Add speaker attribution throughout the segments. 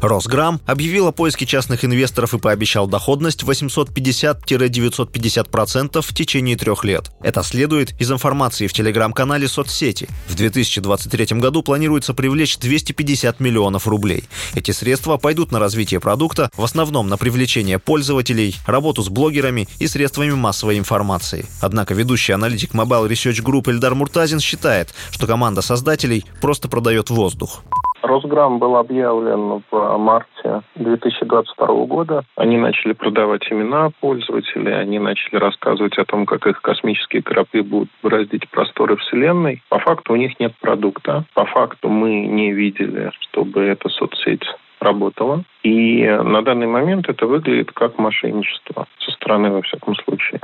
Speaker 1: Росграм объявил о поиске частных инвесторов и пообещал доходность 850-950% в течение трех лет. Это следует из информации в телеграм-канале соцсети. В 2023 году планируется привлечь 250 миллионов рублей. Эти средства пойдут на развитие продукта, в основном на привлечение пользователей, работу с блогерами и средствами массовой информации. Однако ведущий аналитик Mobile Research Group Эльдар Муртазин считает, что команда создателей просто продает воздух.
Speaker 2: Росграм был объявлен в марте 2022 года. Они начали продавать имена пользователей, они начали рассказывать о том, как их космические корабли будут бороздить просторы Вселенной. По факту у них нет продукта. По факту мы не видели, чтобы эта соцсеть работала. И на данный момент это выглядит как мошенничество со стороны, во всяком случае.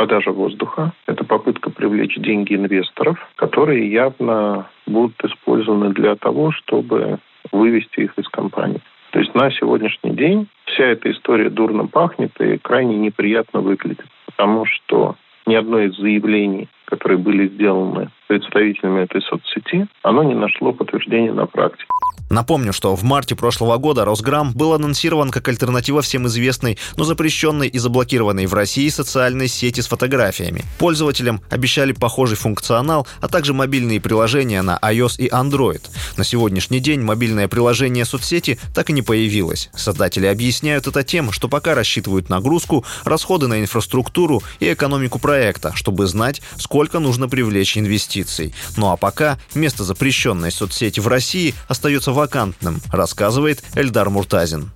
Speaker 2: Продажа воздуха, это попытка привлечь деньги инвесторов, которые явно будут использованы для того, чтобы вывести их из компании. То есть на сегодняшний день вся эта история дурно пахнет и крайне неприятно выглядит, потому что ни одно из заявлений, которые были сделаны представителями этой соцсети, оно не нашло подтверждения на практике.
Speaker 1: Напомню, что в марте прошлого года Росграм был анонсирован как альтернатива всем известной, но запрещенной и заблокированной в России социальной сети с фотографиями. Пользователям обещали похожий функционал, а также мобильные приложения на iOS и Android. На сегодняшний день мобильное приложение соцсети так и не появилось. Создатели объясняют это тем, что пока рассчитывают нагрузку, расходы на инфраструктуру и экономику проекта, чтобы знать, сколько нужно привлечь инвестиций. Ну а пока место запрещенной соцсети в России остается вакантным, рассказывает Эльдар Муртазин.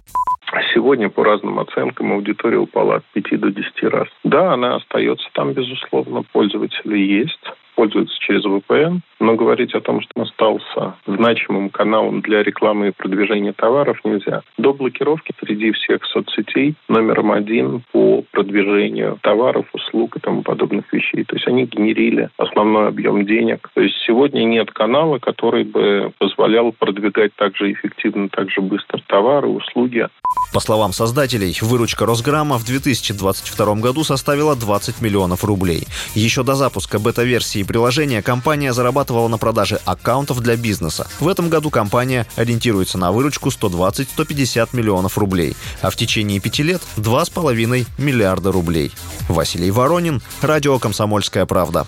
Speaker 2: Сегодня по разным оценкам аудитория упала от 5 до 10 раз. Да, она остается там, безусловно, пользователи есть пользуются через VPN, но говорить о том, что он остался значимым каналом для рекламы и продвижения товаров нельзя. До блокировки среди всех соцсетей номером один по продвижению товаров, услуг и тому подобных вещей. То есть они генерили основной объем денег. То есть сегодня нет канала, который бы позволял продвигать так же эффективно, так же быстро товары, услуги.
Speaker 1: По словам создателей, выручка Росграмма в 2022 году составила 20 миллионов рублей. Еще до запуска бета-версии приложения компания зарабатывала на продаже аккаунтов для бизнеса. В этом году компания ориентируется на выручку 120-150 миллионов рублей, а в течение пяти лет 2,5 миллиарда рублей. Василий Воронин, Радио «Комсомольская правда».